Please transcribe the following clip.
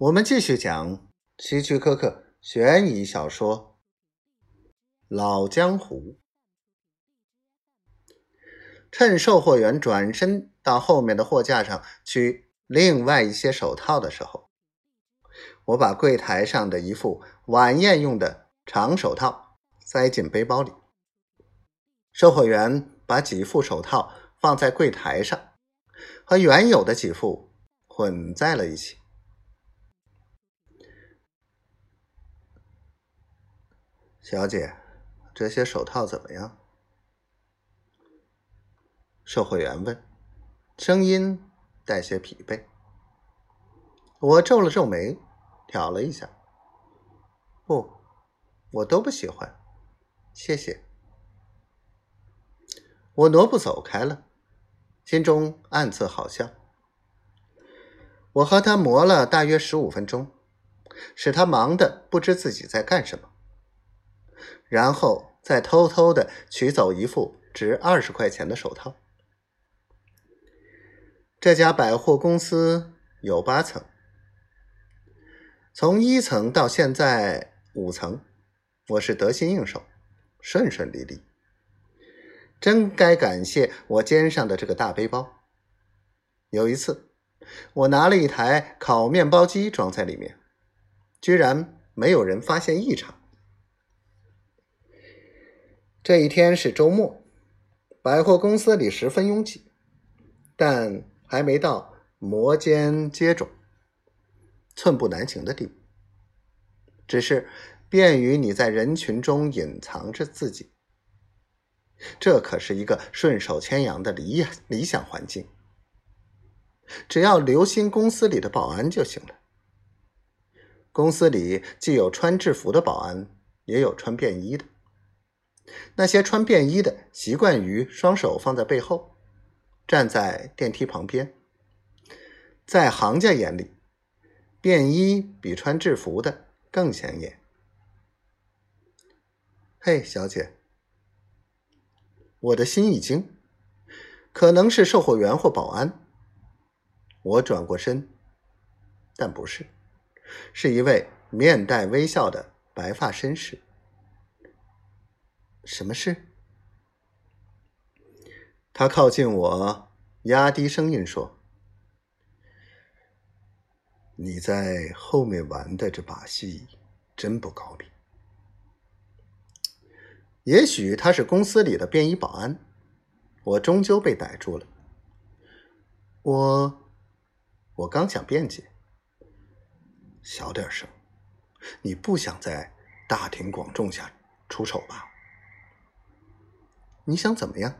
我们继续讲希区柯克悬疑小说《老江湖》。趁售货员转身到后面的货架上取另外一些手套的时候，我把柜台上的一副晚宴用的长手套塞进背包里。售货员把几副手套放在柜台上，和原有的几副混在了一起。小姐，这些手套怎么样？售货员问，声音带些疲惫。我皱了皱眉，挑了一下。不，我都不喜欢，谢谢。我挪步走开了，心中暗自好笑。我和他磨了大约十五分钟，使他忙得不知自己在干什么，然后再偷偷的取走一副值二十块钱的手套。这家百货公司有八层，从一层到现在五层，我是得心应手，顺顺利利。真该感谢我肩上的这个大背包。有一次，我拿了一台烤面包机装在里面，居然没有人发现异常。这一天是周末，百货公司里十分拥挤，但。还没到摩肩接踵、寸步难行的地步，只是便于你在人群中隐藏着自己。这可是一个顺手牵羊的理理想环境。只要留心公司里的保安就行了。公司里既有穿制服的保安，也有穿便衣的。那些穿便衣的习惯于双手放在背后。站在电梯旁边，在行家眼里，便衣比穿制服的更显眼。嘿，小姐，我的心一惊，可能是售货员或保安。我转过身，但不是，是一位面带微笑的白发绅士。什么事？他靠近我，压低声音说：“你在后面玩的这把戏真不高明。也许他是公司里的便衣保安，我终究被逮住了。我，我刚想辩解，小点声，你不想在大庭广众下出丑吧？你想怎么样？”